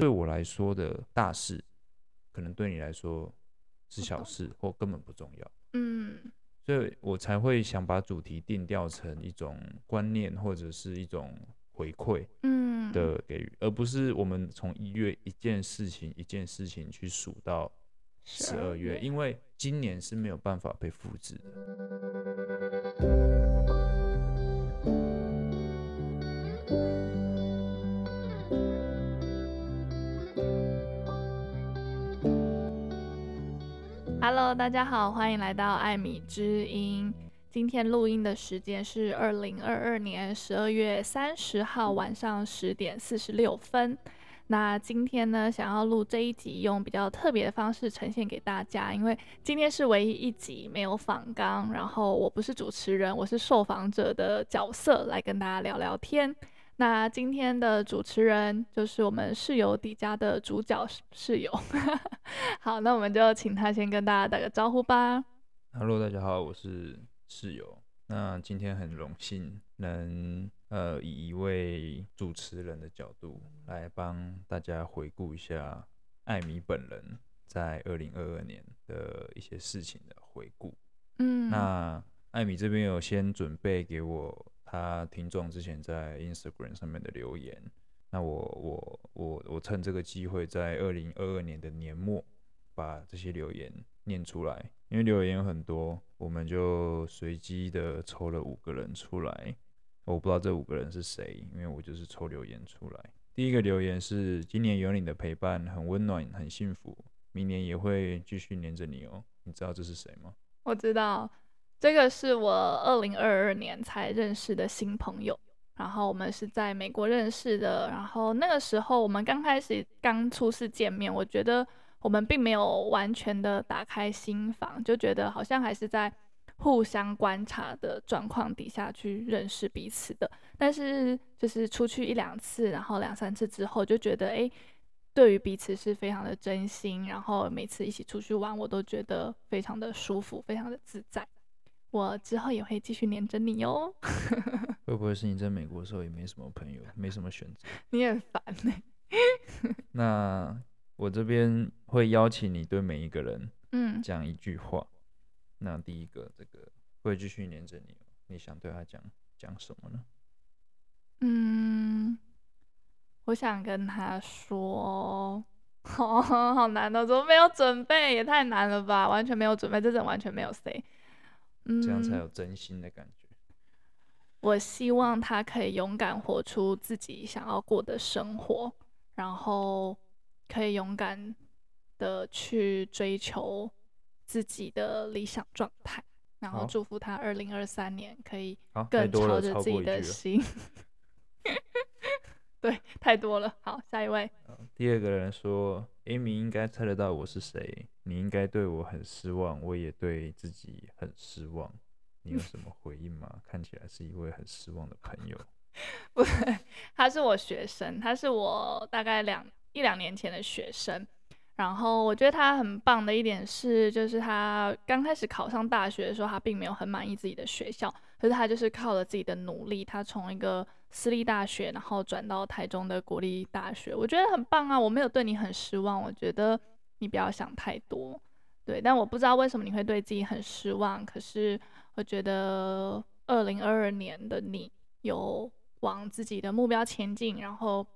对我来说的大事，可能对你来说是小事或根本不重要。嗯，所以我才会想把主题定调成一种观念或者是一种回馈，嗯的给予，而不是我们从一月一件事情一件事情去数到十二月，因为今年是没有办法被复制的。Hello，大家好，欢迎来到艾米之音。今天录音的时间是二零二二年十二月三十号晚上十点四十六分。那今天呢，想要录这一集，用比较特别的方式呈现给大家，因为今天是唯一一集没有访纲，然后我不是主持人，我是受访者的角色，来跟大家聊聊天。那今天的主持人就是我们室友迪迦的主角室友，好，那我们就请他先跟大家打个招呼吧。Hello，大家好，我是室友。那今天很荣幸能呃以一位主持人的角度来帮大家回顾一下艾米本人在二零二二年的一些事情的回顾。嗯，那艾米这边有先准备给我。他听众之前在 Instagram 上面的留言，那我我我我趁这个机会，在二零二二年的年末把这些留言念出来，因为留言有很多，我们就随机的抽了五个人出来，我不知道这五个人是谁，因为我就是抽留言出来。第一个留言是：今年有你的陪伴，很温暖，很幸福，明年也会继续黏着你哦。你知道这是谁吗？我知道。这个是我二零二二年才认识的新朋友，然后我们是在美国认识的，然后那个时候我们刚开始刚初次见面，我觉得我们并没有完全的打开心房，就觉得好像还是在互相观察的状况底下去认识彼此的。但是就是出去一两次，然后两三次之后，就觉得哎，对于彼此是非常的真心，然后每次一起出去玩，我都觉得非常的舒服，非常的自在。我之后也会继续黏着你哦。会不会是你在美国的时候也没什么朋友，没什么选择？你很烦呢。那我这边会邀请你对每一个人，嗯，讲一句话。嗯、那第一个，这个会继续黏着你，你想对他讲讲什么呢？嗯，我想跟他说，哦，好难哦，怎么没有准备？也太难了吧，完全没有准备，这种完全没有 say。这样才有真心的感觉。嗯，我希望他可以勇敢活出自己想要过的生活，然后可以勇敢的去追求自己的理想状态，然后祝福他二零二三年可以更朝着自己的心。对，太多了。好，下一位。第二个人说：“Amy 应该猜得到我是谁。你应该对我很失望，我也对自己很失望。你有什么回应吗？看起来是一位很失望的朋友。”不对，他是我学生，他是我大概两一两年前的学生。然后我觉得他很棒的一点是，就是他刚开始考上大学的时候，他并没有很满意自己的学校，可是他就是靠了自己的努力，他从一个。私立大学，然后转到台中的国立大学，我觉得很棒啊！我没有对你很失望，我觉得你不要想太多，对。但我不知道为什么你会对自己很失望。可是我觉得二零二二年的你有往自己的目标前进，然后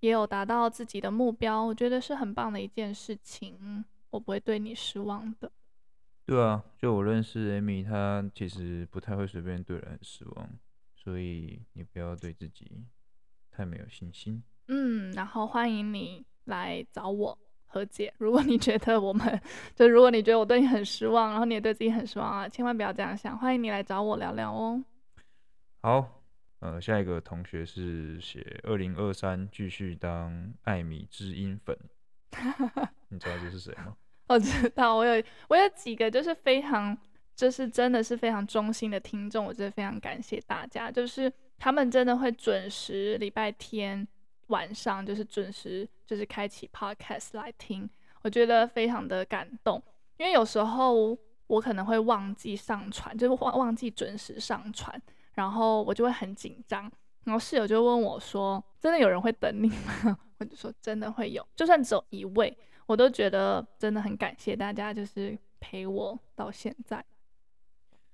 也有达到自己的目标，我觉得是很棒的一件事情。我不会对你失望的。对啊，就我认识 Amy，她其实不太会随便对人失望。所以你不要对自己太没有信心。嗯，然后欢迎你来找我和解。如果你觉得我们，就如果你觉得我对你很失望，然后你也对自己很失望啊，千万不要这样想。欢迎你来找我聊聊哦。好，呃，下一个同学是写二零二三继续当艾米知音粉。你知道这是谁吗？我知道，我有我有几个就是非常。就是真的是非常忠心的听众，我真的非常感谢大家。就是他们真的会准时礼拜天晚上，就是准时就是开启 podcast 来听，我觉得非常的感动。因为有时候我可能会忘记上传，就是忘忘记准时上传，然后我就会很紧张。然后室友就问我说：“真的有人会等你吗？” 我就说：“真的会有，就算只有一位，我都觉得真的很感谢大家，就是陪我到现在。”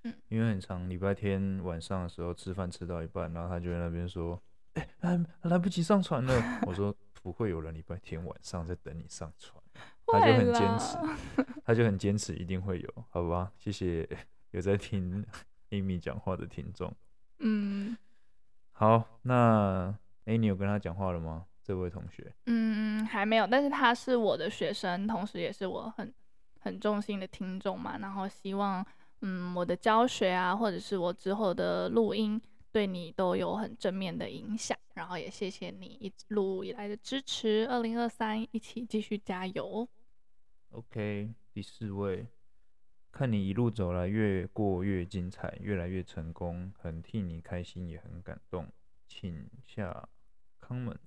嗯，因为很长，礼拜天晚上的时候吃饭吃到一半，然后他就在那边说：“哎、欸，来来不及上传了。” 我说：“不会有人礼拜天晚上在等你上传。”他就很坚持，他就很坚持，一定会有，好吧？谢谢有在听 Amy 讲话的听众。嗯，好，那哎、欸，你有跟他讲话了吗？这位同学？嗯，还没有，但是他是我的学生，同时也是我很很重心的听众嘛。然后希望，嗯，我的教学啊，或者是我之后的录音，对你都有很正面的影响。然后也谢谢你一路以来的支持。二零二三，一起继续加油。OK，第四位，看你一路走来，越过越精彩，越来越成功，很替你开心，也很感动，请下 comment。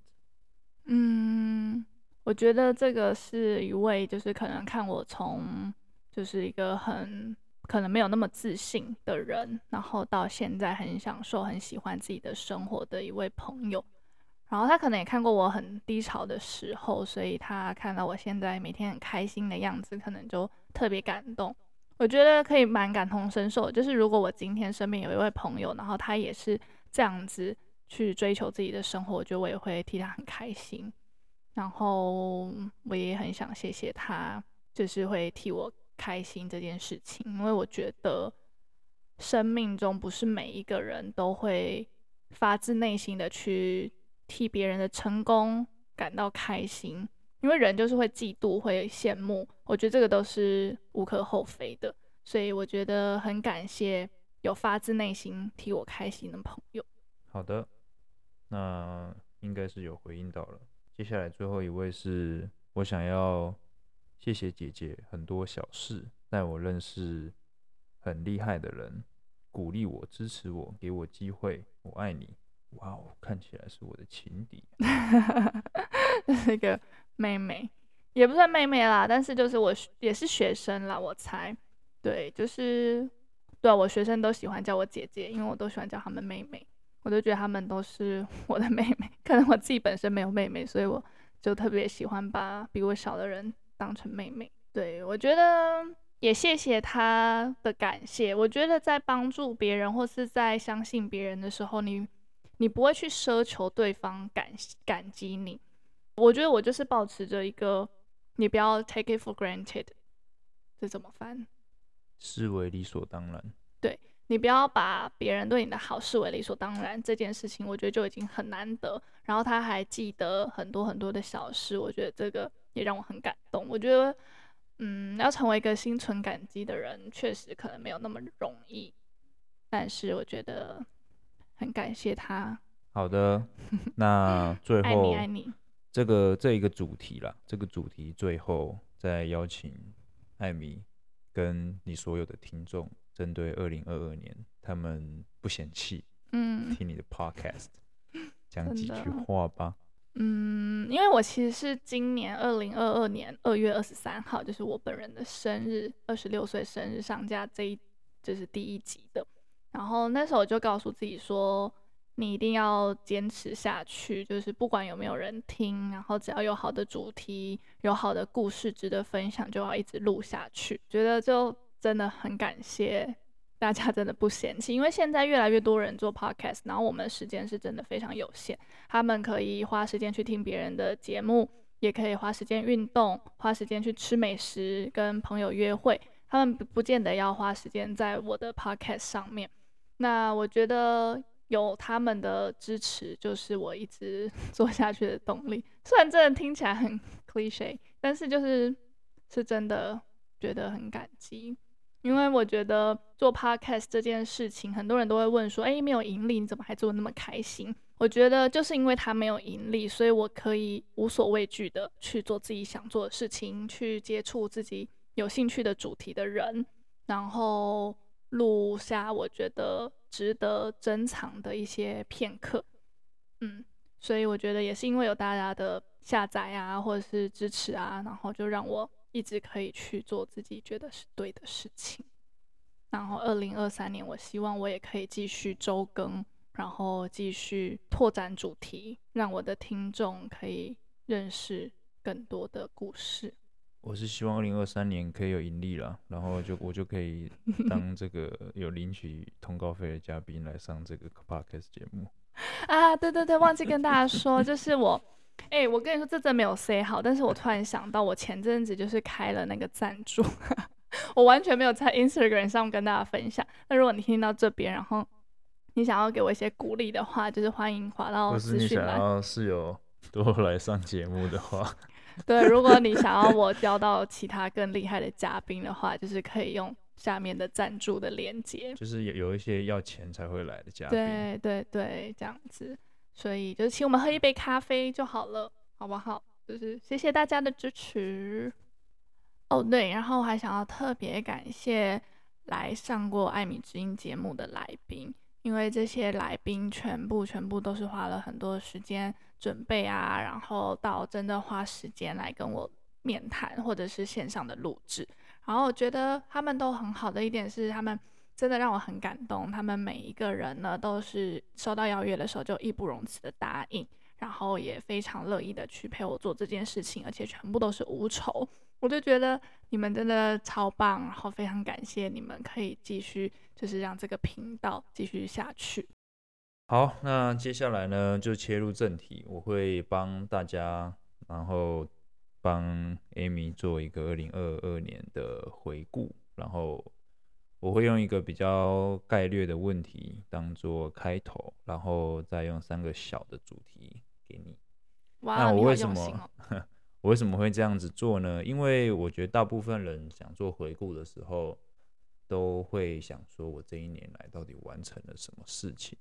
嗯，我觉得这个是一位，就是可能看我从就是一个很可能没有那么自信的人，然后到现在很享受、很喜欢自己的生活的一位朋友。然后他可能也看过我很低潮的时候，所以他看到我现在每天很开心的样子，可能就特别感动。我觉得可以蛮感同身受，就是如果我今天身边有一位朋友，然后他也是这样子去追求自己的生活，我觉得我也会替他很开心。然后我也很想谢谢他，就是会替我开心这件事情，因为我觉得生命中不是每一个人都会发自内心的去。替别人的成功感到开心，因为人就是会嫉妒、会羡慕，我觉得这个都是无可厚非的。所以我觉得很感谢有发自内心替我开心的朋友。好的，那应该是有回应到了。接下来最后一位是我想要谢谢姐姐很多小事，带我认识很厉害的人，鼓励我、支持我、给我机会，我爱你。哇哦，看起来是我的情敌，这是一个妹妹，也不算妹妹啦，但是就是我也是学生啦，我猜，对，就是对，我学生都喜欢叫我姐姐，因为我都喜欢叫他们妹妹，我都觉得他们都是 我的妹妹，可能我自己本身没有妹妹，所以我就特别喜欢把比我小的人当成妹妹。对，我觉得也谢谢他的感谢，我觉得在帮助别人或是在相信别人的时候，你。你不会去奢求对方感感激你，我觉得我就是保持着一个，你不要 take it for granted，这怎么翻？视为理所当然。对，你不要把别人对你的好视为理所当然，这件事情我觉得就已经很难得。然后他还记得很多很多的小事，我觉得这个也让我很感动。我觉得，嗯，要成为一个心存感激的人，确实可能没有那么容易，但是我觉得。很感谢他。好的，那最后爱你爱你这个这一个主题啦，这个主题最后再邀请艾米跟你所有的听众，针对二零二二年，他们不嫌弃，嗯，听你的 podcast，讲几句话吧。嗯，因为我其实是今年二零二二年二月二十三号，就是我本人的生日，二十六岁生日上架这一，这是第一集的。然后那时候我就告诉自己说，你一定要坚持下去，就是不管有没有人听，然后只要有好的主题、有好的故事值得分享，就要一直录下去。觉得就真的很感谢大家，真的不嫌弃，因为现在越来越多人做 podcast，然后我们时间是真的非常有限，他们可以花时间去听别人的节目，也可以花时间运动，花时间去吃美食，跟朋友约会，他们不见得要花时间在我的 podcast 上面。那我觉得有他们的支持，就是我一直 做下去的动力。虽然真的听起来很 cliche，但是就是是真的觉得很感激。因为我觉得做 podcast 这件事情，很多人都会问说：“哎，没有盈利，你怎么还做那么开心？”我觉得就是因为他没有盈利，所以我可以无所畏惧的去做自己想做的事情，去接触自己有兴趣的主题的人，然后。录下我觉得值得珍藏的一些片刻，嗯，所以我觉得也是因为有大家的下载啊，或者是支持啊，然后就让我一直可以去做自己觉得是对的事情。然后二零二三年，我希望我也可以继续周更，然后继续拓展主题，让我的听众可以认识更多的故事。我是希望二零二三年可以有盈利了，然后就我就可以 当这个有领取通告费的嘉宾来上这个 podcast 节目。啊，对对对，忘记跟大家说，就是我，哎、欸，我跟你说，这真没有 say 好，但是我突然想到，我前阵子就是开了那个赞助，我完全没有在 Instagram 上跟大家分享。那如果你听到这边，然后你想要给我一些鼓励的话，就是欢迎滑到资讯栏。或是你想要室友多来上节目的话。对，如果你想要 我邀到其他更厉害的嘉宾的话，就是可以用下面的赞助的链接。就是有有一些要钱才会来的嘉宾。对对对，这样子，所以就请我们喝一杯咖啡就好了，好不好？就是谢谢大家的支持。哦，对，然后我还想要特别感谢来上过艾米之音节目的来宾，因为这些来宾全部全部都是花了很多时间。准备啊，然后到真的花时间来跟我面谈，或者是线上的录制。然后我觉得他们都很好的一点是，他们真的让我很感动。他们每一个人呢，都是收到邀约的时候就义不容辞的答应，然后也非常乐意的去陪我做这件事情，而且全部都是无酬。我就觉得你们真的超棒，然后非常感谢你们可以继续，就是让这个频道继续下去。好，那接下来呢，就切入正题。我会帮大家，然后帮 Amy 做一个二零二二年的回顾，然后我会用一个比较概略的问题当做开头，然后再用三个小的主题给你。哇，那我为什么、哦、我为什么会这样子做呢？因为我觉得大部分人想做回顾的时候，都会想说，我这一年来到底完成了什么事情。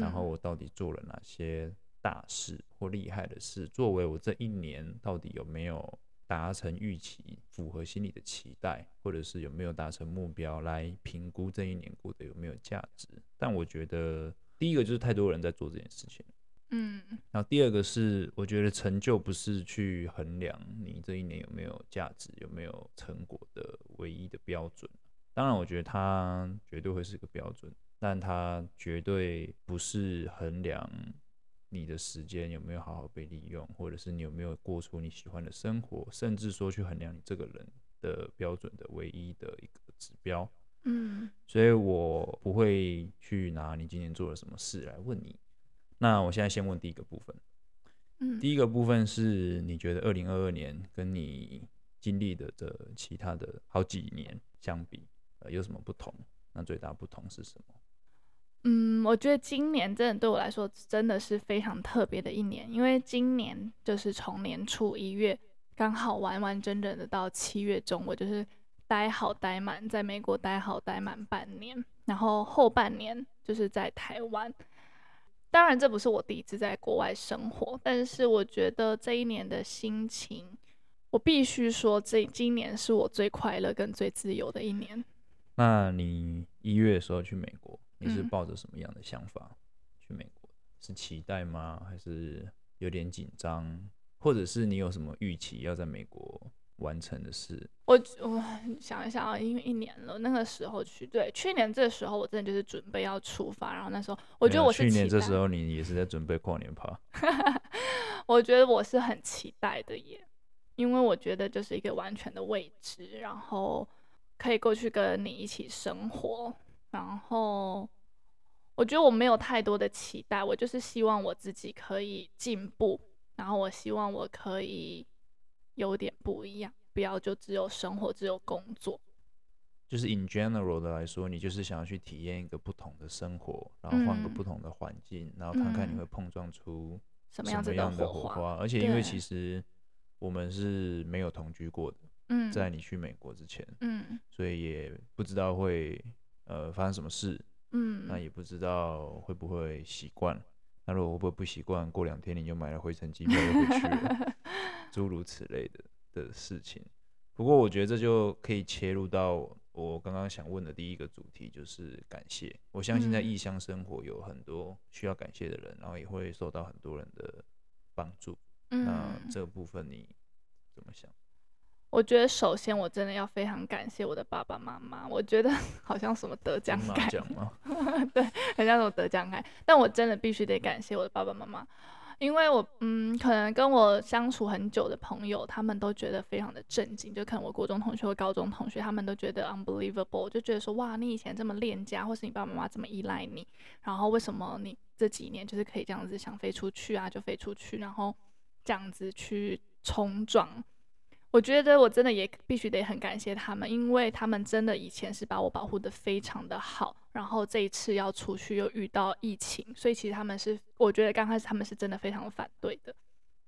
然后我到底做了哪些大事或厉害的事？作为我这一年到底有没有达成预期，符合心里的期待，或者是有没有达成目标，来评估这一年过得有没有价值？但我觉得第一个就是太多人在做这件事情，嗯。然后第二个是，我觉得成就不是去衡量你这一年有没有价值、有没有成果的唯一的标准。当然，我觉得它绝对会是个标准。但它绝对不是衡量你的时间有没有好好被利用，或者是你有没有过出你喜欢的生活，甚至说去衡量你这个人的标准的唯一的一个指标。嗯，所以我不会去拿你今年做了什么事来问你。那我现在先问第一个部分。嗯，第一个部分是你觉得二零二二年跟你经历的这其他的好几年相比，呃，有什么不同？那最大不同是什么？嗯，我觉得今年真的对我来说真的是非常特别的一年，因为今年就是从年初一月刚好完完整整的到七月中，我就是待好待满，在美国待好待满半年，然后后半年就是在台湾。当然，这不是我第一次在国外生活，但是我觉得这一年的心情，我必须说，这今年是我最快乐跟最自由的一年。那你一月的时候去美国？你是抱着什么样的想法去美国？是期待吗？还是有点紧张？或者是你有什么预期要在美国完成的事？我我想一想啊，因为一年了，那个时候去，对，去年这时候我真的就是准备要出发，然后那时候我觉得我是去年这时候你也是在准备跨年趴。我觉得我是很期待的耶，因为我觉得就是一个完全的未知，然后可以过去跟你一起生活，然后。我觉得我没有太多的期待，我就是希望我自己可以进步，然后我希望我可以有点不一样，不要就只有生活，只有工作。就是 in general 的来说，你就是想要去体验一个不同的生活，然后换个不同的环境，嗯、然后看看你会碰撞出什么样的火花。火花而且因为其实我们是没有同居过的，嗯，在你去美国之前，嗯，所以也不知道会呃发生什么事。嗯，那也不知道会不会习惯。那如果会不会不习惯，过两天你就买了回程机票又回去了，诸如此类的的事情。不过我觉得这就可以切入到我刚刚想问的第一个主题，就是感谢。我相信在异乡生活有很多需要感谢的人，然后也会受到很多人的帮助。那这个部分你怎么想？我觉得首先我真的要非常感谢我的爸爸妈妈。我觉得 好像什么得奖感，对，很像什么得奖感。但我真的必须得感谢我的爸爸妈妈。因为我嗯，可能跟我相处很久的朋友，他们都觉得非常的震惊。就可能我国中同学或高中同学，他们都觉得 unbelievable，就觉得说哇，你以前这么恋家，或是你爸爸妈妈这么依赖你，然后为什么你这几年就是可以这样子想飞出去啊，就飞出去，然后这样子去冲撞。我觉得我真的也必须得很感谢他们，因为他们真的以前是把我保护得非常的好，然后这一次要出去又遇到疫情，所以其实他们是，我觉得刚开始他们是真的非常反对的，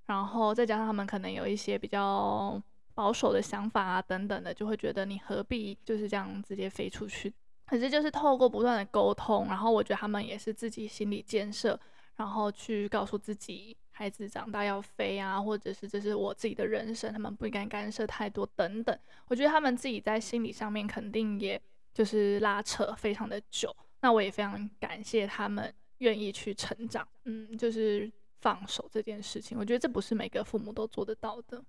然后再加上他们可能有一些比较保守的想法啊等等的，就会觉得你何必就是这样直接飞出去？可是就是透过不断的沟通，然后我觉得他们也是自己心理建设，然后去告诉自己。孩子长大要飞啊，或者是这是我自己的人生，他们不应该干涉太多等等。我觉得他们自己在心理上面肯定也就是拉扯非常的久。那我也非常感谢他们愿意去成长，嗯，就是放手这件事情。我觉得这不是每个父母都做得到的，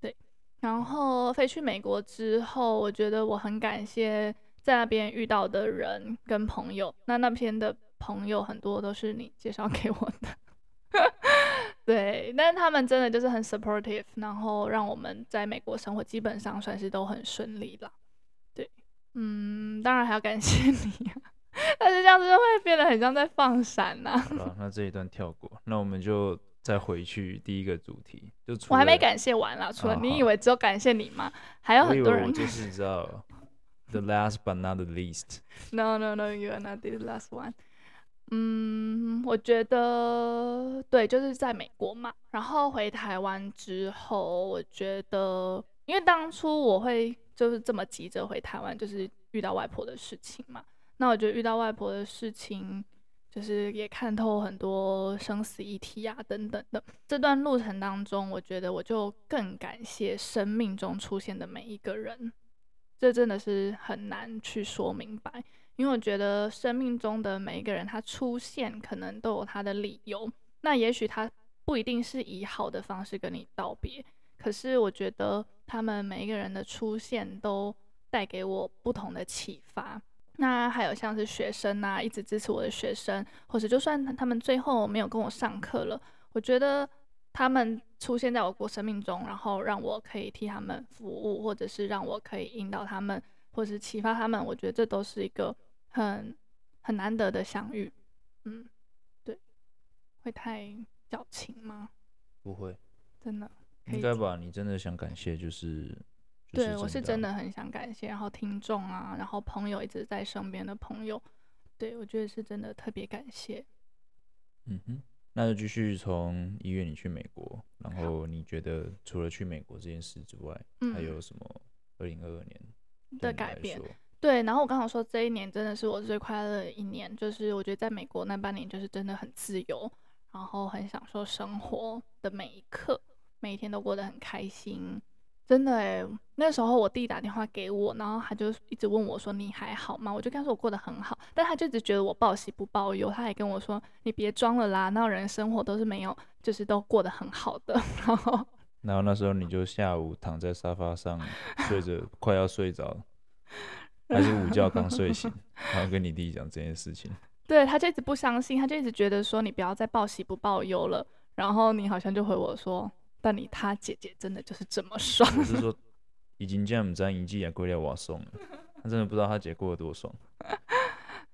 对。然后飞去美国之后，我觉得我很感谢在那边遇到的人跟朋友。那那边的朋友很多都是你介绍给我的。对，但是他们真的就是很 supportive，然后让我们在美国生活基本上算是都很顺利了。对，嗯，当然还要感谢你啊，但是这样子会变得很像在放闪呐。好了，那这一段跳过，那我们就再回去第一个主题，就我还没感谢完啦，除了你以为只有感谢你吗？还有很多人，我就是你知道，the last but not the least。No no no，you are not the last one。嗯，我觉得对，就是在美国嘛。然后回台湾之后，我觉得，因为当初我会就是这么急着回台湾，就是遇到外婆的事情嘛。那我觉得遇到外婆的事情，就是也看透很多生死议题啊等等的。这段路程当中，我觉得我就更感谢生命中出现的每一个人。这真的是很难去说明白。因为我觉得生命中的每一个人，他出现可能都有他的理由。那也许他不一定是以好的方式跟你道别，可是我觉得他们每一个人的出现都带给我不同的启发。那还有像是学生啊，一直支持我的学生，或者就算他们最后没有跟我上课了，我觉得他们出现在我过生命中，然后让我可以替他们服务，或者是让我可以引导他们，或者是启发他们。我觉得这都是一个。很很难得的相遇，嗯，对，会太矫情吗？不会，真的应该吧？你真的想感谢，就是，对，我是真的很想感谢，然后听众啊，然后朋友一直在身边的朋友，对，我觉得是真的特别感谢。嗯哼，那就继续从一月你去美国，然后你觉得除了去美国这件事之外，嗯、还有什么二零二二年的改变？对，然后我刚好说这一年真的是我最快乐的一年，就是我觉得在美国那半年就是真的很自由，然后很享受生活的每一刻，每一天都过得很开心，真的诶，那时候我弟打电话给我，然后他就一直问我说你还好吗？我就跟他说我过得很好，但他就一直觉得我报喜不报忧，他还跟我说你别装了啦，那人生活都是没有，就是都过得很好的。然后，然后那时候你就下午躺在沙发上睡着，快要睡着。还是午觉刚睡醒，然后跟你弟讲这件事情。对，他就一直不相信，他就一直觉得说你不要再报喜不报忧了。然后你好像就回我说，但你他姐姐真的就是这么爽。我是说，已经这样子，已经也归了我送了。他真的不知道他姐过得多爽。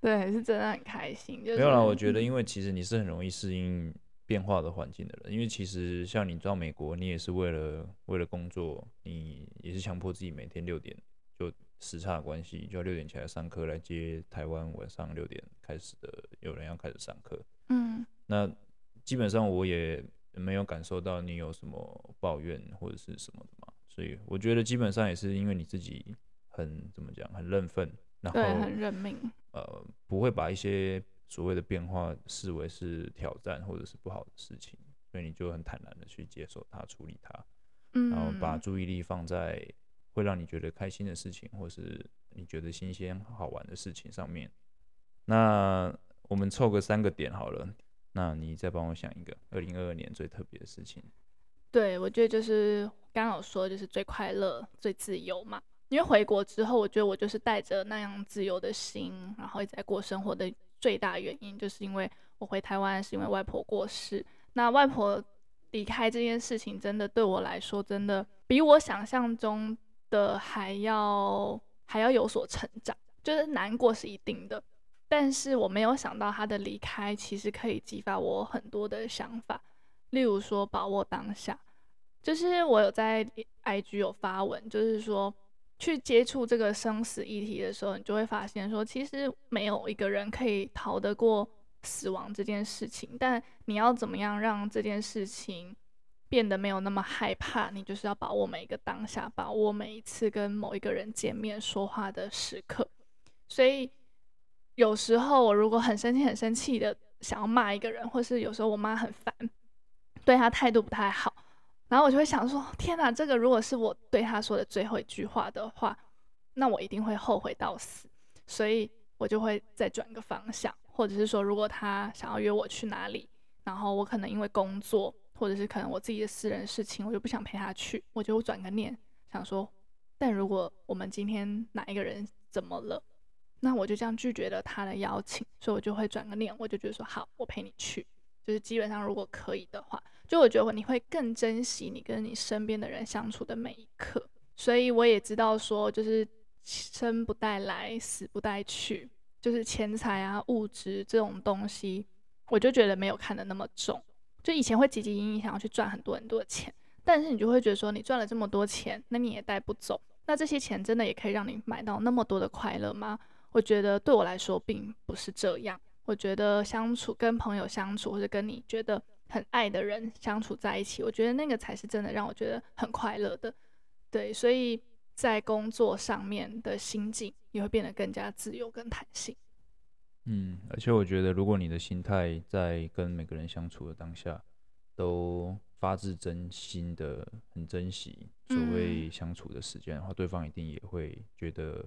对，是真的很开心。就是、没有啦，我觉得因为其实你是很容易适应变化的环境的人，因为其实像你到美国，你也是为了为了工作，你也是强迫自己每天六点就。时差的关系，就要六点起来上课，来接台湾晚上六点开始的有人要开始上课。嗯，那基本上我也没有感受到你有什么抱怨或者是什么的嘛，所以我觉得基本上也是因为你自己很怎么讲，很认份，然后很认命，呃，不会把一些所谓的变化视为是挑战或者是不好的事情，所以你就很坦然的去接受它，处理它，嗯，然后把注意力放在。会让你觉得开心的事情，或是你觉得新鲜好玩的事情上面。那我们凑个三个点好了。那你再帮我想一个，二零二二年最特别的事情。对，我觉得就是刚刚有说，就是最快乐、最自由嘛。因为回国之后，我觉得我就是带着那样自由的心，然后一直在过生活的最大原因，就是因为我回台湾是因为外婆过世。那外婆离开这件事情，真的对我来说，真的比我想象中的还要还要有所成长。就是难过是一定的，但是我没有想到他的离开，其实可以激发我很多的想法，例如说把握当下。就是我有在 IG 有发文，就是说去接触这个生死议题的时候，你就会发现说，其实没有一个人可以逃得过。死亡这件事情，但你要怎么样让这件事情变得没有那么害怕？你就是要把握每一个当下，把握每一次跟某一个人见面说话的时刻。所以有时候我如果很生气、很生气的想要骂一个人，或是有时候我妈很烦，对她态度不太好，然后我就会想说：天哪，这个如果是我对她说的最后一句话的话，那我一定会后悔到死。所以我就会再转个方向。或者是说，如果他想要约我去哪里，然后我可能因为工作，或者是可能我自己的私人事情，我就不想陪他去，我就转个念，想说，但如果我们今天哪一个人怎么了，那我就这样拒绝了他的邀请，所以我就会转个念，我就觉得说好，我陪你去，就是基本上如果可以的话，就我觉得你会更珍惜你跟你身边的人相处的每一刻，所以我也知道说，就是生不带来，死不带去。就是钱财啊，物质这种东西，我就觉得没有看得那么重。就以前会汲汲营营想要去赚很多很多的钱，但是你就会觉得说，你赚了这么多钱，那你也带不走。那这些钱真的也可以让你买到那么多的快乐吗？我觉得对我来说并不是这样。我觉得相处跟朋友相处，或者跟你觉得很爱的人相处在一起，我觉得那个才是真的让我觉得很快乐的。对，所以。在工作上面的心境也会变得更加自由跟弹性。嗯，而且我觉得，如果你的心态在跟每个人相处的当下，都发自真心的很珍惜所谓相处的时间的话，嗯、对方一定也会觉得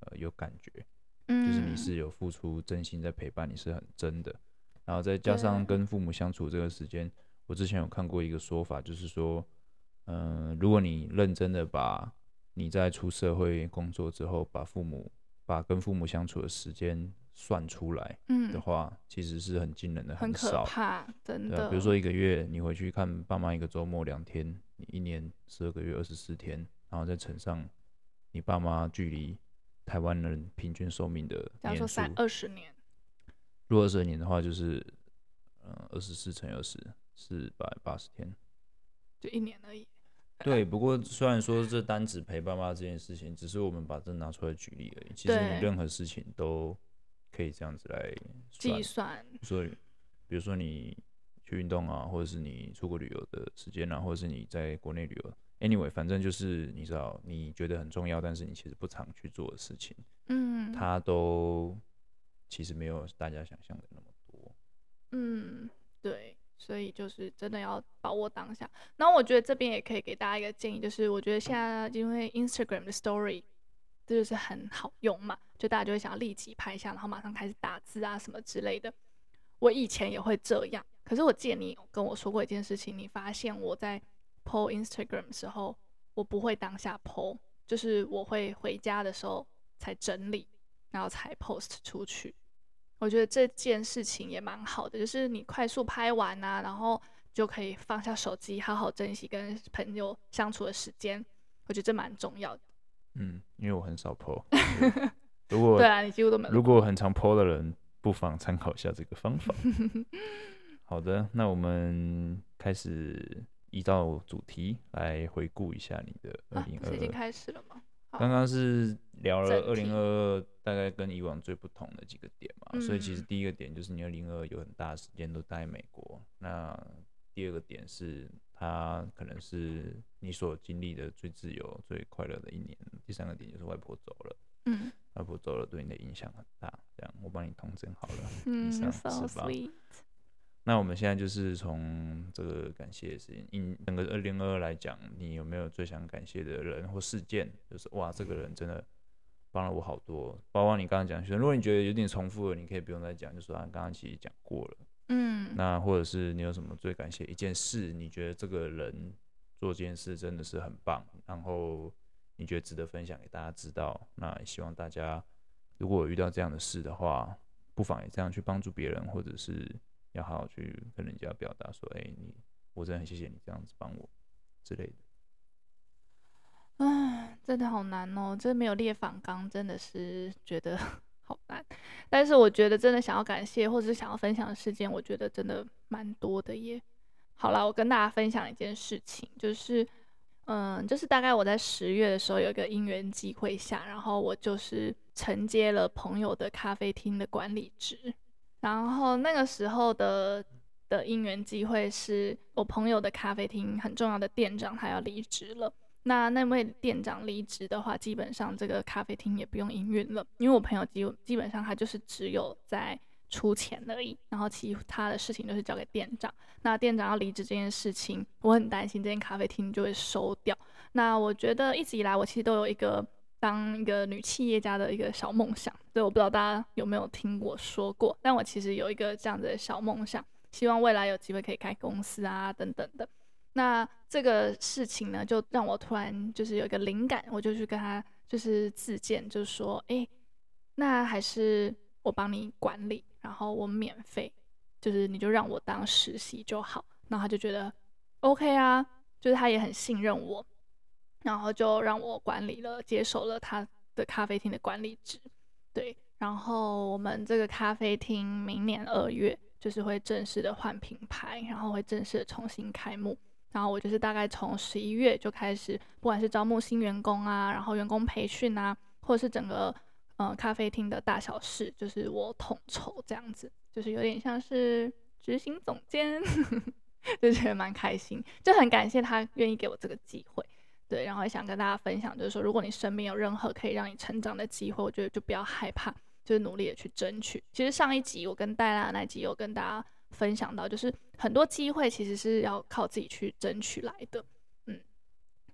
呃有感觉，嗯、就是你是有付出真心在陪伴，你是很真的。然后再加上跟父母相处这个时间，我之前有看过一个说法，就是说，嗯、呃，如果你认真的把你在出社会工作之后，把父母把跟父母相处的时间算出来的话，嗯、其实是很惊人的，很少，很可怕，真的。比如说一个月你回去看爸妈一个周末两天，你一年十二个月二十四天，然后再乘上你爸妈距离台湾人平均寿命的年数，假如说三二十年，如果二十年的话，就是嗯二十四乘以二十，四百八十天，就一年而已。对，不过虽然说这单只陪爸妈这件事情，只是我们把这拿出来举例而已。其实你任何事情都可以这样子来计算。所以，比如说你去运动啊，或者是你出国旅游的时间啊，或者是你在国内旅游，anyway，反正就是你知道你觉得很重要，但是你其实不常去做的事情，嗯，它都其实没有大家想象的那么多。嗯，对。所以就是真的要把握当下。那我觉得这边也可以给大家一个建议，就是我觉得现在因为 Instagram 的 Story 这就是很好用嘛，就大家就会想要立即拍下，然后马上开始打字啊什么之类的。我以前也会这样，可是我记得你有跟我说过一件事情，你发现我在 po Instagram 的时候，我不会当下 po，就是我会回家的时候才整理，然后才 post 出去。我觉得这件事情也蛮好的，就是你快速拍完啊，然后就可以放下手机，好好珍惜跟朋友相处的时间。我觉得这蛮重要的。嗯，因为我很少 po。如果对啊，你几乎都没。如果很常 po 的人，不妨参考一下这个方法。好的，那我们开始依照主题来回顾一下你的二零二二。已经开始了吗？刚刚是聊了二零二二大概跟以往最不同的几个点嘛，嗯、所以其实第一个点就是你二零二二有很大的时间都待在美国。那第二个点是它可能是你所经历的最自由、最快乐的一年。第三个点就是外婆走了，嗯，外婆走了对你的影响很大。这样我帮你统整好了，嗯，？So sweet. 那我们现在就是从这个感谢的事情，因整个二零二二来讲，你有没有最想感谢的人或事件？就是哇，这个人真的帮了我好多。包括你刚刚讲，如果你觉得有点重复了，你可以不用再讲，就说啊，刚刚其实讲过了。嗯。那或者是你有什么最感谢一件事？你觉得这个人做这件事真的是很棒，然后你觉得值得分享给大家知道，那也希望大家如果有遇到这样的事的话，不妨也这样去帮助别人，或者是要好好去跟人家表达说，哎、欸，你我真的很谢谢你这样子帮我之类的。唉，真的好难哦，这没有列访纲，真的是觉得好难。但是我觉得真的想要感谢或者是想要分享的事件，我觉得真的蛮多的耶。好了，我跟大家分享一件事情，就是，嗯，就是大概我在十月的时候有一个因缘机会下，然后我就是承接了朋友的咖啡厅的管理职，然后那个时候的的因缘机会是我朋友的咖啡厅很重要的店长他要离职了，那那位店长离职的话，基本上这个咖啡厅也不用营运了，因为我朋友基基本上他就是只有在。出钱而已，然后其他的事情都是交给店长。那店长要离职这件事情，我很担心这间咖啡厅就会收掉。那我觉得一直以来，我其实都有一个当一个女企业家的一个小梦想。所以我不知道大家有没有听我说过，但我其实有一个这样子的小梦想，希望未来有机会可以开公司啊等等的。那这个事情呢，就让我突然就是有一个灵感，我就去跟他就是自荐，就是说，哎，那还是我帮你管理。然后我免费，就是你就让我当实习就好。然后他就觉得 OK 啊，就是他也很信任我，然后就让我管理了，接手了他的咖啡厅的管理职。对，然后我们这个咖啡厅明年二月就是会正式的换品牌，然后会正式的重新开幕。然后我就是大概从十一月就开始，不管是招募新员工啊，然后员工培训啊，或者是整个。嗯，咖啡厅的大小事就是我统筹这样子，就是有点像是执行总监，就觉得蛮开心，就很感谢他愿意给我这个机会。对，然后也想跟大家分享，就是说，如果你身边有任何可以让你成长的机会，我觉得就不要害怕，就是努力的去争取。其实上一集我跟戴拉那集有跟大家分享到，就是很多机会其实是要靠自己去争取来的。嗯，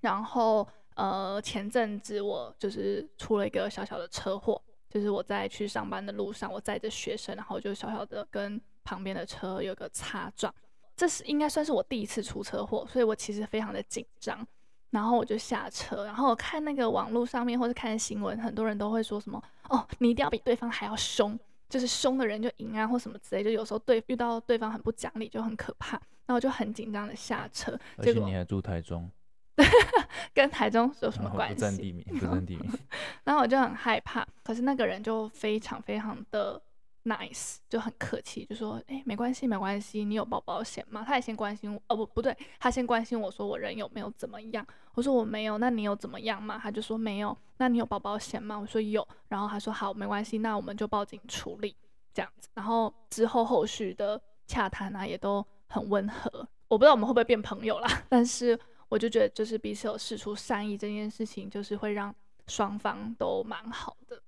然后。呃，前阵子我就是出了一个小小的车祸，就是我在去上班的路上，我载着学生，然后就小小的跟旁边的车有个擦撞，这是应该算是我第一次出车祸，所以我其实非常的紧张，然后我就下车，然后我看那个网络上面或者看新闻，很多人都会说什么，哦，你一定要比对方还要凶，就是凶的人就赢啊，或什么之类，就有时候对遇到对方很不讲理就很可怕，然后就很紧张的下车，而且你还住台中。跟台中有什么关系？不占地名，不占地名。然后我就很害怕，可是那个人就非常非常的 nice，就很客气，就说：“哎、没关系，没关系，你有保保险吗？”他也先关心我，哦不不对，他先关心我说我人有没有怎么样。我说我没有，那你有怎么样吗？他就说没有。那你有保保险吗？我说有。然后他说好，没关系，那我们就报警处理这样子。然后之后后续的洽谈啊也都很温和。我不知道我们会不会变朋友啦，但是。我就觉得，就是彼此有事出善意这件事情，就是会让双方都蛮好的。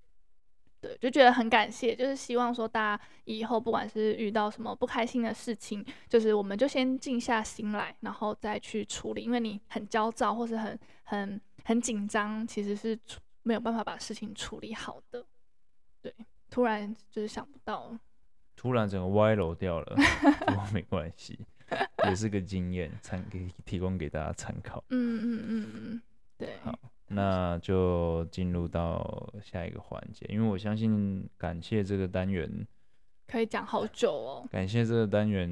对，就觉得很感谢，就是希望说大家以后不管是遇到什么不开心的事情，就是我们就先静下心来，然后再去处理。因为你很焦躁或是很很很紧张，其实是没有办法把事情处理好的。对，突然就是想不到，突然整个歪楼掉了，不过没关系。也是个经验，参给提供给大家参考。嗯嗯嗯嗯，对。好，那就进入到下一个环节，因为我相信感谢这个单元可以讲好久哦。感谢这个单元，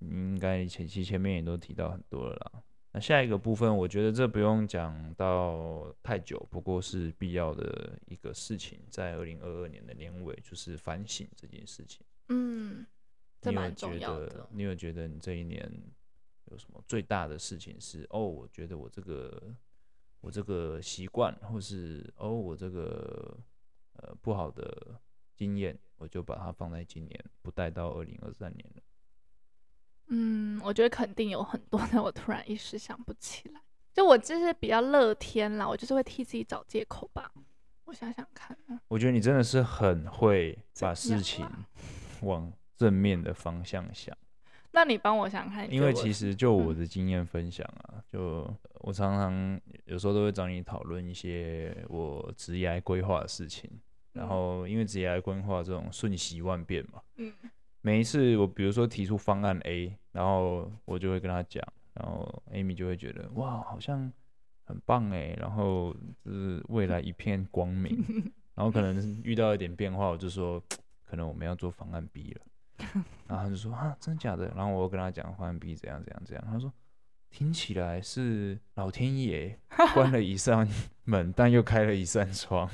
应该前期前面也都提到很多了啦。那下一个部分，我觉得这不用讲到太久，不过是必要的一个事情，在二零二二年的年尾，就是反省这件事情。嗯。你有觉得？你有觉得你这一年有什么最大的事情是？哦，我觉得我这个我这个习惯，或是哦，我这个呃不好的经验，我就把它放在今年，不带到二零二三年了。嗯，我觉得肯定有很多，但我突然一时想不起来。就我就是比较乐天啦，我就是会替自己找借口吧。我想想看。我觉得你真的是很会把事情往。正面的方向想，那你帮我想看，因为其实就我的经验分享啊，嗯、就我常常有时候都会找你讨论一些我职业规划的事情，嗯、然后因为职业规划这种瞬息万变嘛，嗯，每一次我比如说提出方案 A，然后我就会跟他讲，然后 Amy 就会觉得哇，好像很棒哎，然后就是未来一片光明。然后可能遇到一点变化，我就说 可能我们要做方案 B 了。然后他就说啊，真的假的？然后我又跟他讲方案 B 怎样怎样怎样。他说听起来是老天爷 关了一扇门，但又开了一扇窗，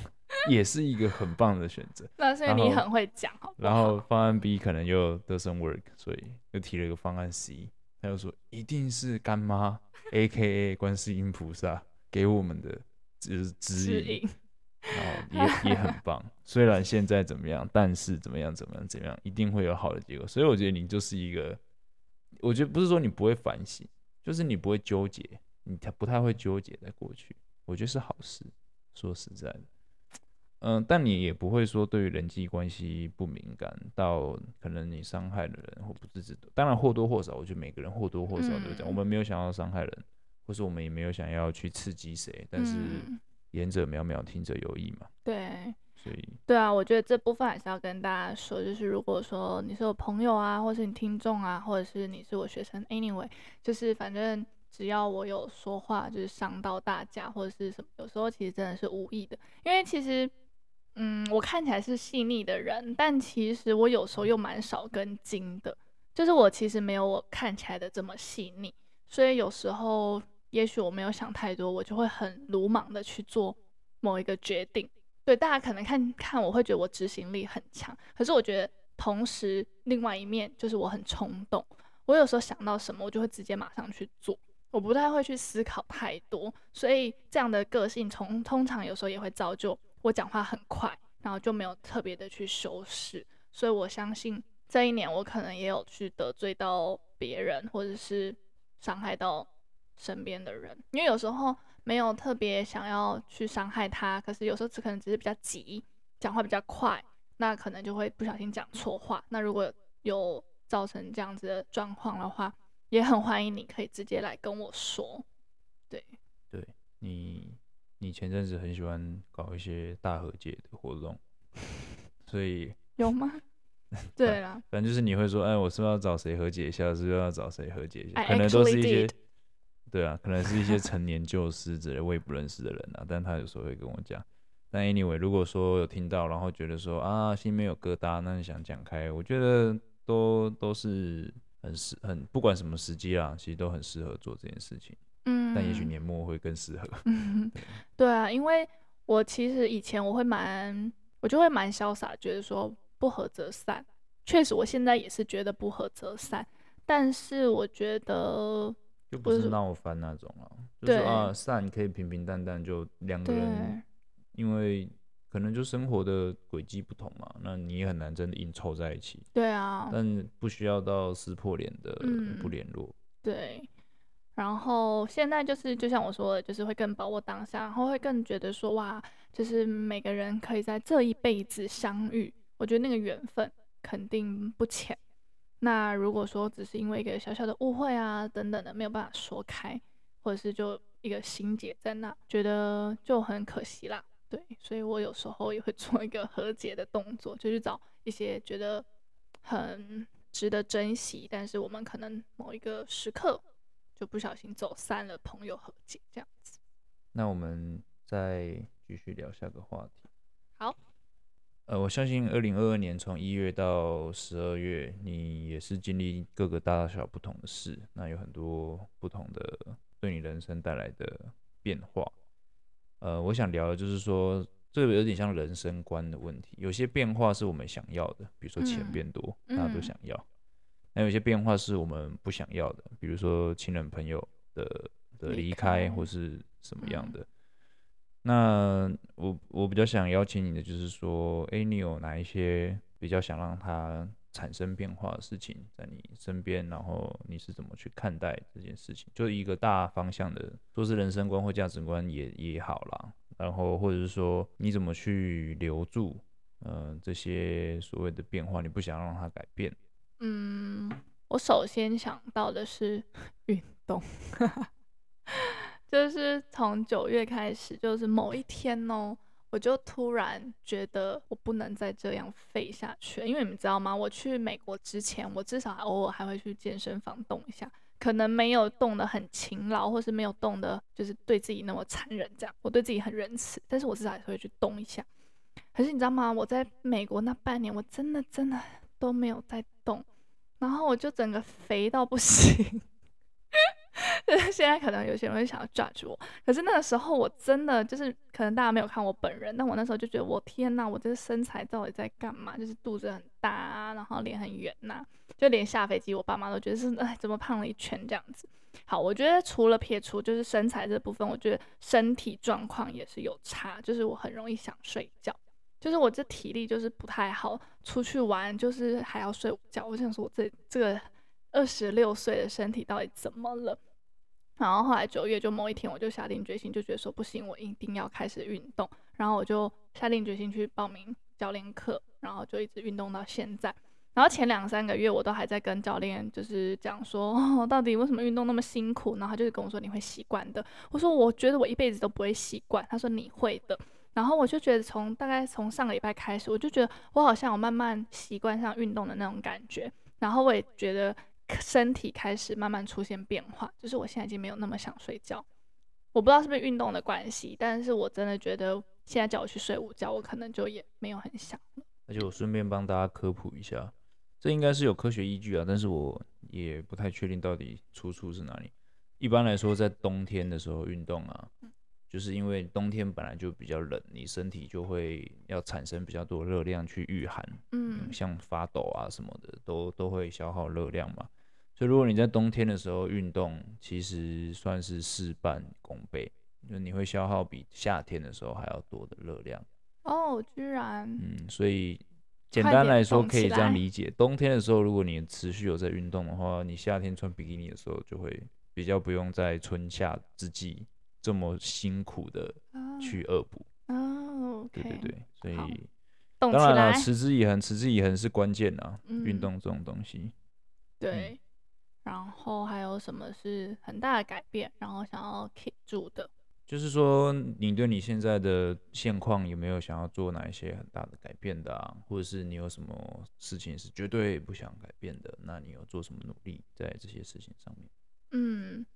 也是一个很棒的选择。那是因为你很会讲。然后方案 B 可能又 doesn't work，所以又提了一个方案 C。他就说一定是干妈 AKA 观世音菩萨给我们的指指引。然后也也很棒，虽然现在怎么样，但是怎么样怎么样怎么样，一定会有好的结果。所以我觉得你就是一个，我觉得不是说你不会反省，就是你不会纠结，你太不太会纠结在过去，我觉得是好事。说实在的，嗯，但你也不会说对于人际关系不敏感到可能你伤害的人或不自知的。当然或多或少，我觉得每个人或多或少都这样。我们没有想要伤害人，或是我们也没有想要去刺激谁，但是。言者渺渺，听者有意嘛。对，所以对啊，我觉得这部分还是要跟大家说，就是如果说你是我朋友啊，或是你听众啊，或者是你是我学生，anyway，就是反正只要我有说话，就是伤到大家或者是什么，有时候其实真的是无意的，因为其实，嗯，我看起来是细腻的人，但其实我有时候又蛮少跟筋的，就是我其实没有我看起来的这么细腻，所以有时候。也许我没有想太多，我就会很鲁莽的去做某一个决定。对，大家可能看看我会觉得我执行力很强，可是我觉得同时另外一面就是我很冲动。我有时候想到什么，我就会直接马上去做，我不太会去思考太多。所以这样的个性从通常有时候也会造就我讲话很快，然后就没有特别的去修饰。所以我相信这一年我可能也有去得罪到别人，或者是伤害到。身边的人，因为有时候没有特别想要去伤害他，可是有时候只可能只是比较急，讲话比较快，那可能就会不小心讲错话。那如果有造成这样子的状况的话，也很欢迎你可以直接来跟我说。对，对你，你前阵子很喜欢搞一些大和解的活动，所以 有吗？对啦，反正就是你会说，哎，我是不是要找谁和解一下？是不是要找谁和解一下？可能都是一些。对啊，可能是一些成年旧事之类，我也不认识的人啊。但他有时候会跟我讲。但 anyway，如果说有听到，然后觉得说啊，心里面有疙瘩，那你想讲开，我觉得都都是很适很不管什么时机啊，其实都很适合做这件事情。嗯。但也许年末会更适合。嗯。对啊，因为我其实以前我会蛮，我就会蛮潇洒，觉得说不合则散。确实，我现在也是觉得不合则散。但是我觉得。就不是闹翻那种了，就是啊，散可以平平淡淡，就两个人，因为可能就生活的轨迹不同嘛，那你也很难真的硬凑在一起。对啊，但不需要到撕破脸的不联络。对，然后现在就是就像我说的，就是会更把握当下，然后会更觉得说哇，就是每个人可以在这一辈子相遇，我觉得那个缘分肯定不浅。那如果说只是因为一个小小的误会啊等等的没有办法说开，或者是就一个心结在那，觉得就很可惜啦。对，所以我有时候也会 做一个和解的动作，就去找一些觉得很值得珍惜，但是我们可能某一个时刻就不小心走散了，朋友和解这样子。那我们再继续聊下个话题。好。呃，我相信二零二二年从一月到十二月，你也是经历各个大大小小不同的事，那有很多不同的对你人生带来的变化。呃，我想聊的就是说，这个有点像人生观的问题。有些变化是我们想要的，比如说钱变多，嗯、大家都想要；那、嗯、有些变化是我们不想要的，比如说亲人朋友的的离开或是什么样的。嗯那我我比较想邀请你的就是说，哎、你有哪一些比较想让它产生变化的事情在你身边？然后你是怎么去看待这件事情？就一个大方向的，说是人生观或价值观也也好啦。然后或者是说，你怎么去留住，嗯、呃，这些所谓的变化，你不想让它改变？嗯，我首先想到的是运动。就是从九月开始，就是某一天哦，我就突然觉得我不能再这样废下去，因为你们知道吗？我去美国之前，我至少偶尔还会去健身房动一下。可能没有动得很勤劳，或是没有动得就是对自己那么残忍这样。我对自己很仁慈，但是我至少还是会去动一下。可是你知道吗？我在美国那半年，我真的真的都没有在动，然后我就整个肥到不行。现在可能有些人会想要 judge 我，可是那个时候我真的就是可能大家没有看我本人，但我那时候就觉得我天呐，我这身材到底在干嘛？就是肚子很大，然后脸很圆呐、就连下飞机我爸妈都觉得是哎怎么胖了一圈这样子。好，我觉得除了撇除就是身材这部分，我觉得身体状况也是有差，就是我很容易想睡觉，就是我这体力就是不太好，出去玩就是还要睡午觉。我想说我这这个二十六岁的身体到底怎么了？然后后来九月就某一天，我就下定决心，就觉得说不行，我一定要开始运动。然后我就下定决心去报名教练课，然后就一直运动到现在。然后前两三个月我都还在跟教练就是讲说，哦，到底为什么运动那么辛苦？然后他就是跟我说你会习惯的。我说我觉得我一辈子都不会习惯。他说你会的。然后我就觉得从大概从上个礼拜开始，我就觉得我好像有慢慢习惯上运动的那种感觉。然后我也觉得。身体开始慢慢出现变化，就是我现在已经没有那么想睡觉。我不知道是不是运动的关系，但是我真的觉得现在叫我去睡午觉，我可能就也没有很想。而且我顺便帮大家科普一下，这应该是有科学依据啊，但是我也不太确定到底出处是哪里。一般来说，在冬天的时候运动啊。就是因为冬天本来就比较冷，你身体就会要产生比较多热量去御寒，嗯，像发抖啊什么的，都都会消耗热量嘛。所以如果你在冬天的时候运动，其实算是事半功倍，就你会消耗比夏天的时候还要多的热量。哦，居然。嗯，所以简单来说可以这样理解：冬天的时候，如果你持续有在运动的话，你夏天穿比基尼的时候就会比较不用在春夏之际。这么辛苦的去恶补哦，oh. 对对对，所以当然了，持之以恒，持之以恒是关键啊。运、嗯、动这种东西，对、嗯。然后还有什么是很大的改变？然后想要 keep 住的，就是说，你对你现在的现况有没有想要做哪一些很大的改变的啊？或者是你有什么事情是绝对不想改变的？那你有做什么努力在这些事情上面？嗯。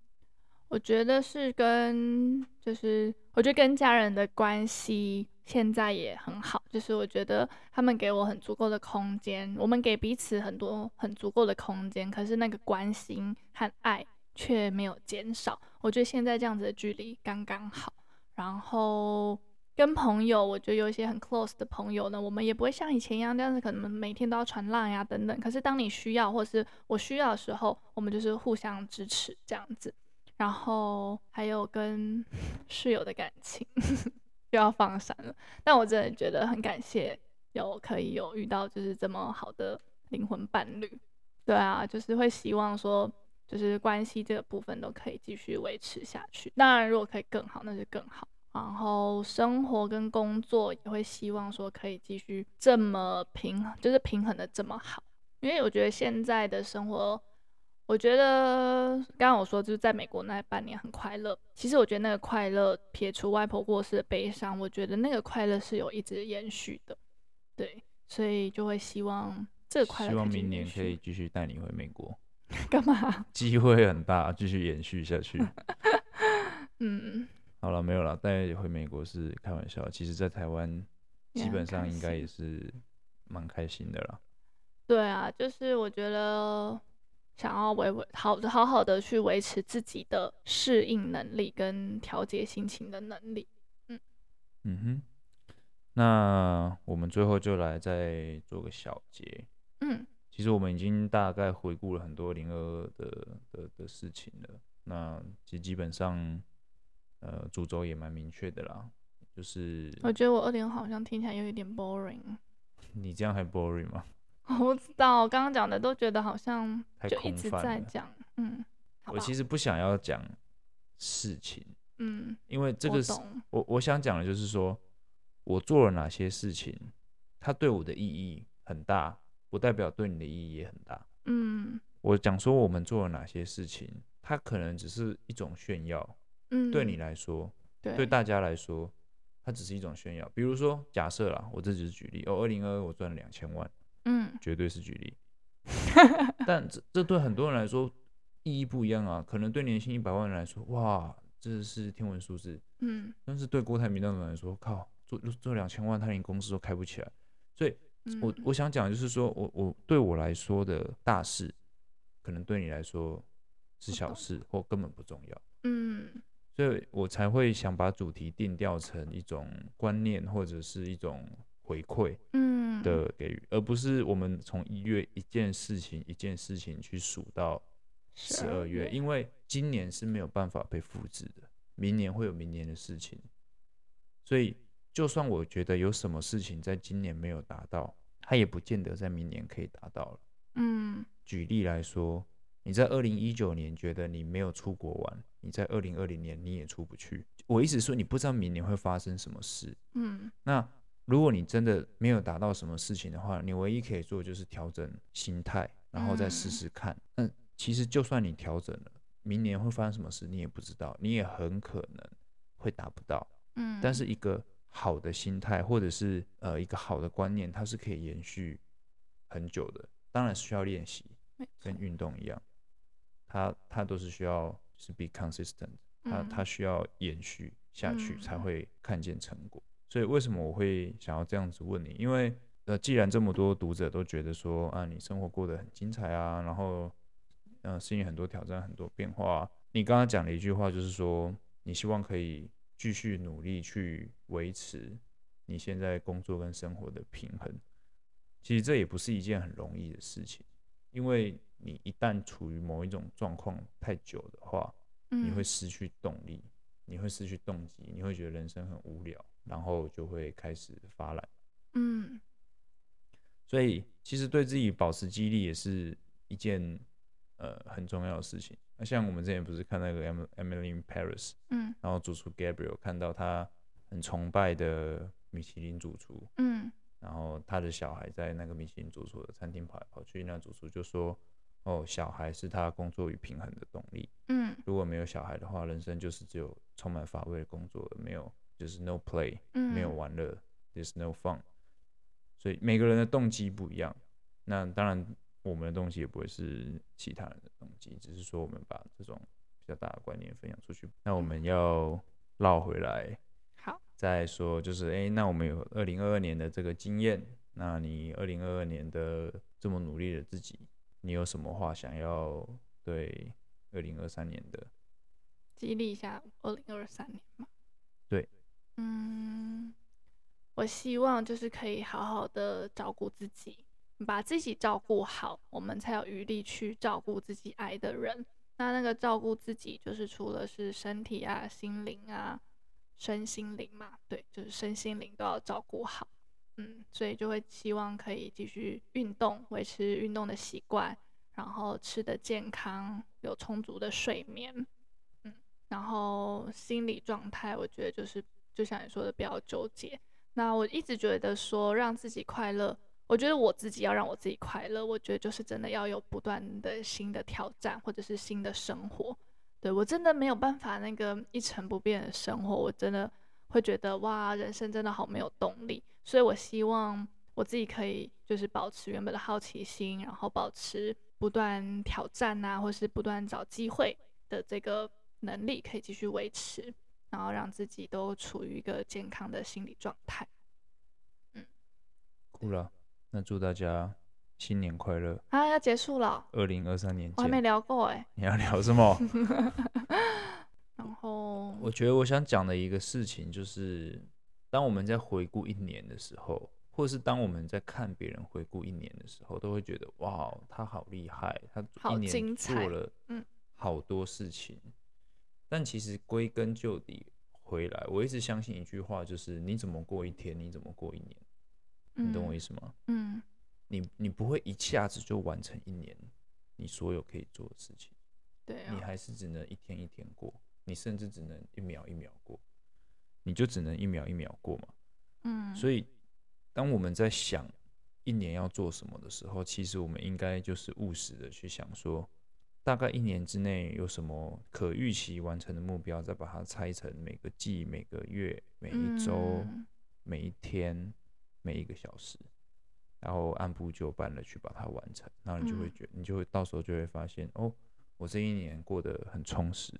我觉得是跟，就是我觉得跟家人的关系现在也很好，就是我觉得他们给我很足够的空间，我们给彼此很多很足够的空间，可是那个关心和爱却没有减少。我觉得现在这样子的距离刚刚好。然后跟朋友，我觉得有一些很 close 的朋友呢，我们也不会像以前一样这样子，可能每天都要传浪呀等等。可是当你需要或是我需要的时候，我们就是互相支持这样子。然后还有跟 室友的感情 又要放闪了，但我真的觉得很感谢有可以有遇到就是这么好的灵魂伴侣，对啊，就是会希望说就是关系这个部分都可以继续维持下去。当然，如果可以更好，那就更好。然后生活跟工作也会希望说可以继续这么平，就是平衡的这么好，因为我觉得现在的生活。我觉得刚刚我说就是在美国那半年很快乐。其实我觉得那个快乐撇除外婆过世的悲伤，我觉得那个快乐是有一直延续的。对，所以就会希望这个快乐希望明年可以继续带你回美国。干嘛？机会很大，继续延续下去。嗯，好了，没有了。带你回美国是开玩笑，其实在台湾基本上应该也是蛮开心的啦。对啊，就是我觉得。想要维维好好好的去维持自己的适应能力跟调节心情的能力，嗯。嗯哼，那我们最后就来再做个小结，嗯，其实我们已经大概回顾了很多零二二的的的事情了，那其实基本上，呃，主轴也蛮明确的啦，就是我觉得我二零好像听起来有一点 boring，你这样还 boring 吗？我不知道，我刚刚讲的都觉得好像就一直在讲，嗯，我其实不想要讲事情，嗯，因为这个是我，我我想讲的就是说，我做了哪些事情，它对我的意义很大，不代表对你的意义也很大，嗯，我讲说我们做了哪些事情，它可能只是一种炫耀，嗯，对你来说，对，对大家来说，它只是一种炫耀。比如说，假设啦，我这只是举例，哦，二零二二我赚了两千万。嗯，绝对是举例，但这这对很多人来说意义不一样啊。可能对年薪一百万人来说，哇，这是天文数字。嗯，但是对郭台铭那种人来说，靠，做做两千万，他连公司都开不起来。所以我，我我想讲就是说，我我对我来说的大事，可能对你来说是小事，或根本不重要。嗯。所以我才会想把主题定调成一种观念或者是一种回馈，嗯，的给予，而不是我们从一月一件事情一件事情去数到十二月，因为今年是没有办法被复制的，明年会有明年的事情，所以就算我觉得有什么事情在今年没有达到，它也不见得在明年可以达到了。嗯，举例来说。你在二零一九年觉得你没有出国玩，你在二零二零年你也出不去。我意思说，你不知道明年会发生什么事。嗯，那如果你真的没有达到什么事情的话，你唯一可以做的就是调整心态，然后再试试看。嗯，其实就算你调整了，明年会发生什么事你也不知道，你也很可能会达不到。嗯，但是一个好的心态或者是呃一个好的观念，它是可以延续很久的。当然需要练习，跟运动一样。它它都是需要是 be consistent，它它需要延续下去才会看见成果。所以为什么我会想要这样子问你？因为呃，既然这么多读者都觉得说啊，你生活过得很精彩啊，然后嗯，适应很多挑战，很多变化。你刚刚讲了一句话，就是说你希望可以继续努力去维持你现在工作跟生活的平衡。其实这也不是一件很容易的事情，因为。你一旦处于某一种状况太久的话，你会失去动力，你会失去动机，你会觉得人生很无聊，然后就会开始发懒。嗯，所以其实对自己保持激励也是一件呃很重要的事情。那像我们之前不是看那个 Emily in Paris，嗯，然后主厨 Gabriel 看到他很崇拜的米其林主厨，嗯，然后他的小孩在那个米其林主厨的餐厅跑来跑去，那主厨就说。哦，小孩是他工作与平衡的动力。嗯，如果没有小孩的话，人生就是只有充满乏味的工作，没有就是 no play，嗯，没有玩乐，there's no fun。所以每个人的动机不一样。那当然，我们的动机也不会是其他人的动机，只是说我们把这种比较大的观念分享出去。那我们要绕回来，好，再说就是，哎、欸，那我们有二零二二年的这个经验，那你二零二二年的这么努力的自己。你有什么话想要对二零二三年的激励一下？二零二三年嘛，对，嗯，我希望就是可以好好的照顾自己，把自己照顾好，我们才有余力去照顾自己爱的人。那那个照顾自己，就是除了是身体啊、心灵啊、身心灵嘛，对，就是身心灵都要照顾好。嗯，所以就会希望可以继续运动，维持运动的习惯，然后吃得健康，有充足的睡眠，嗯，然后心理状态，我觉得就是就像你说的，不要纠结。那我一直觉得说让自己快乐，我觉得我自己要让我自己快乐，我觉得就是真的要有不断的新的挑战，或者是新的生活。对，我真的没有办法那个一成不变的生活，我真的会觉得哇，人生真的好没有动力。所以，我希望我自己可以就是保持原本的好奇心，然后保持不断挑战啊，或是不断找机会的这个能力，可以继续维持，然后让自己都处于一个健康的心理状态。嗯，哭了。那祝大家新年快乐啊！要结束了，二零二三年，我还没聊过哎。你要聊什么？然后，我觉得我想讲的一个事情就是。当我们在回顾一年的时候，或是当我们在看别人回顾一年的时候，都会觉得哇，他好厉害，他一年做了好多事情。但其实归根究底回来，我一直相信一句话，就是你怎么过一天，你怎么过一年。你懂我意思吗？嗯，你你不会一下子就完成一年你所有可以做的事情。对，你还是只能一天一天过，你甚至只能一秒一秒过。你就只能一秒一秒过嘛，嗯，所以当我们在想一年要做什么的时候，其实我们应该就是务实的去想说，大概一年之内有什么可预期完成的目标，再把它拆成每个季、每个月、每一周、每一天、每一个小时，然后按部就班的去把它完成，然后你就会觉，你就会到时候就会发现，哦，我这一年过得很充实，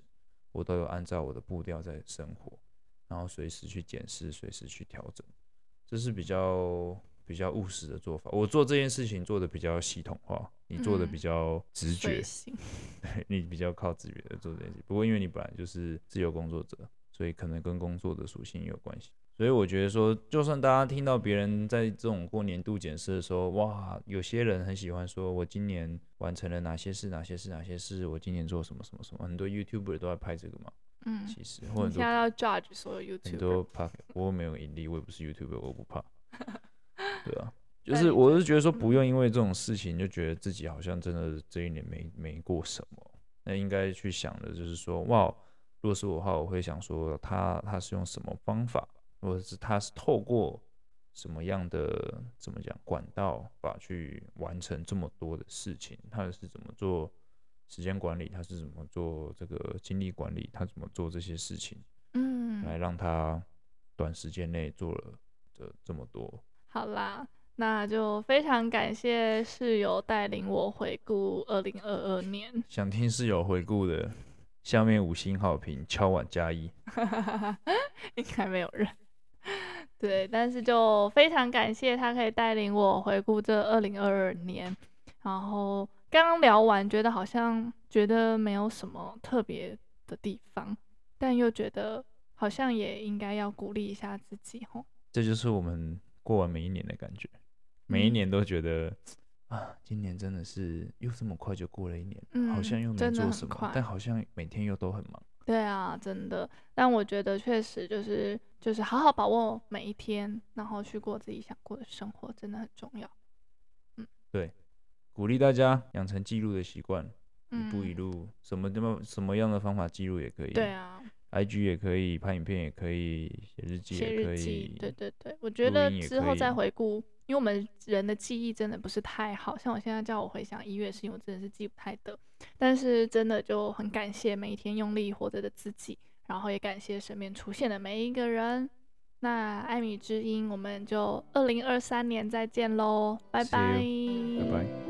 我都有按照我的步调在生活，然后随时去检视，随时去调整，这是比较比较务实的做法。我做这件事情做的比较系统化，你做的比较直觉，嗯、你比较靠直觉的做这件事。不过因为你本来就是自由工作者，所以可能跟工作的属性有关系。所以我觉得说，就算大家听到别人在这种过年度检视的时候，哇，有些人很喜欢说，我今年完成了哪些事，哪些事，哪些事，我今年做什么什么什么，很多 YouTuber 都在拍这个嘛。嗯，其实或者你现在要 judge 所有 YouTuber，很多怕，我没有盈利，我也不是 YouTuber，我不怕。对啊，就是我是觉得说，不用因为这种事情就觉得自己好像真的这一年没没过什么，那应该去想的就是说，哇，如果是我的话，我会想说他他是用什么方法。或者是他是透过什么样的怎么讲管道法去完成这么多的事情？他是怎么做时间管理？他是怎么做这个精力管理？他怎么做这些事情？嗯，来让他短时间内做了这这么多。好啦，那就非常感谢室友带领我回顾二零二二年。想听室友回顾的，下面五星好评，敲碗加一。应该没有人。对，但是就非常感谢他可以带领我回顾这二零二二年。然后刚刚聊完，觉得好像觉得没有什么特别的地方，但又觉得好像也应该要鼓励一下自己吼。这就是我们过完每一年的感觉，每一年都觉得、嗯、啊，今年真的是又这么快就过了一年，嗯、好像又没做什么，但好像每天又都很忙。对啊，真的。但我觉得确实就是就是好好把握每一天，然后去过自己想过的生活，真的很重要。嗯，对，鼓励大家养成记录的习惯，一步一路，什么这么什么样的方法记录也可以。对啊，IG 也可以，拍影片也可以，写日记也可以。对对对，我觉得之后再回顾。因为我们人的记忆真的不是太好，像我现在叫我回想一月事情，我真的是记不太得。但是真的就很感谢每一天用力活着的自己，然后也感谢身边出现的每一个人。那艾米之音，我们就二零二三年再见喽，拜拜，拜拜。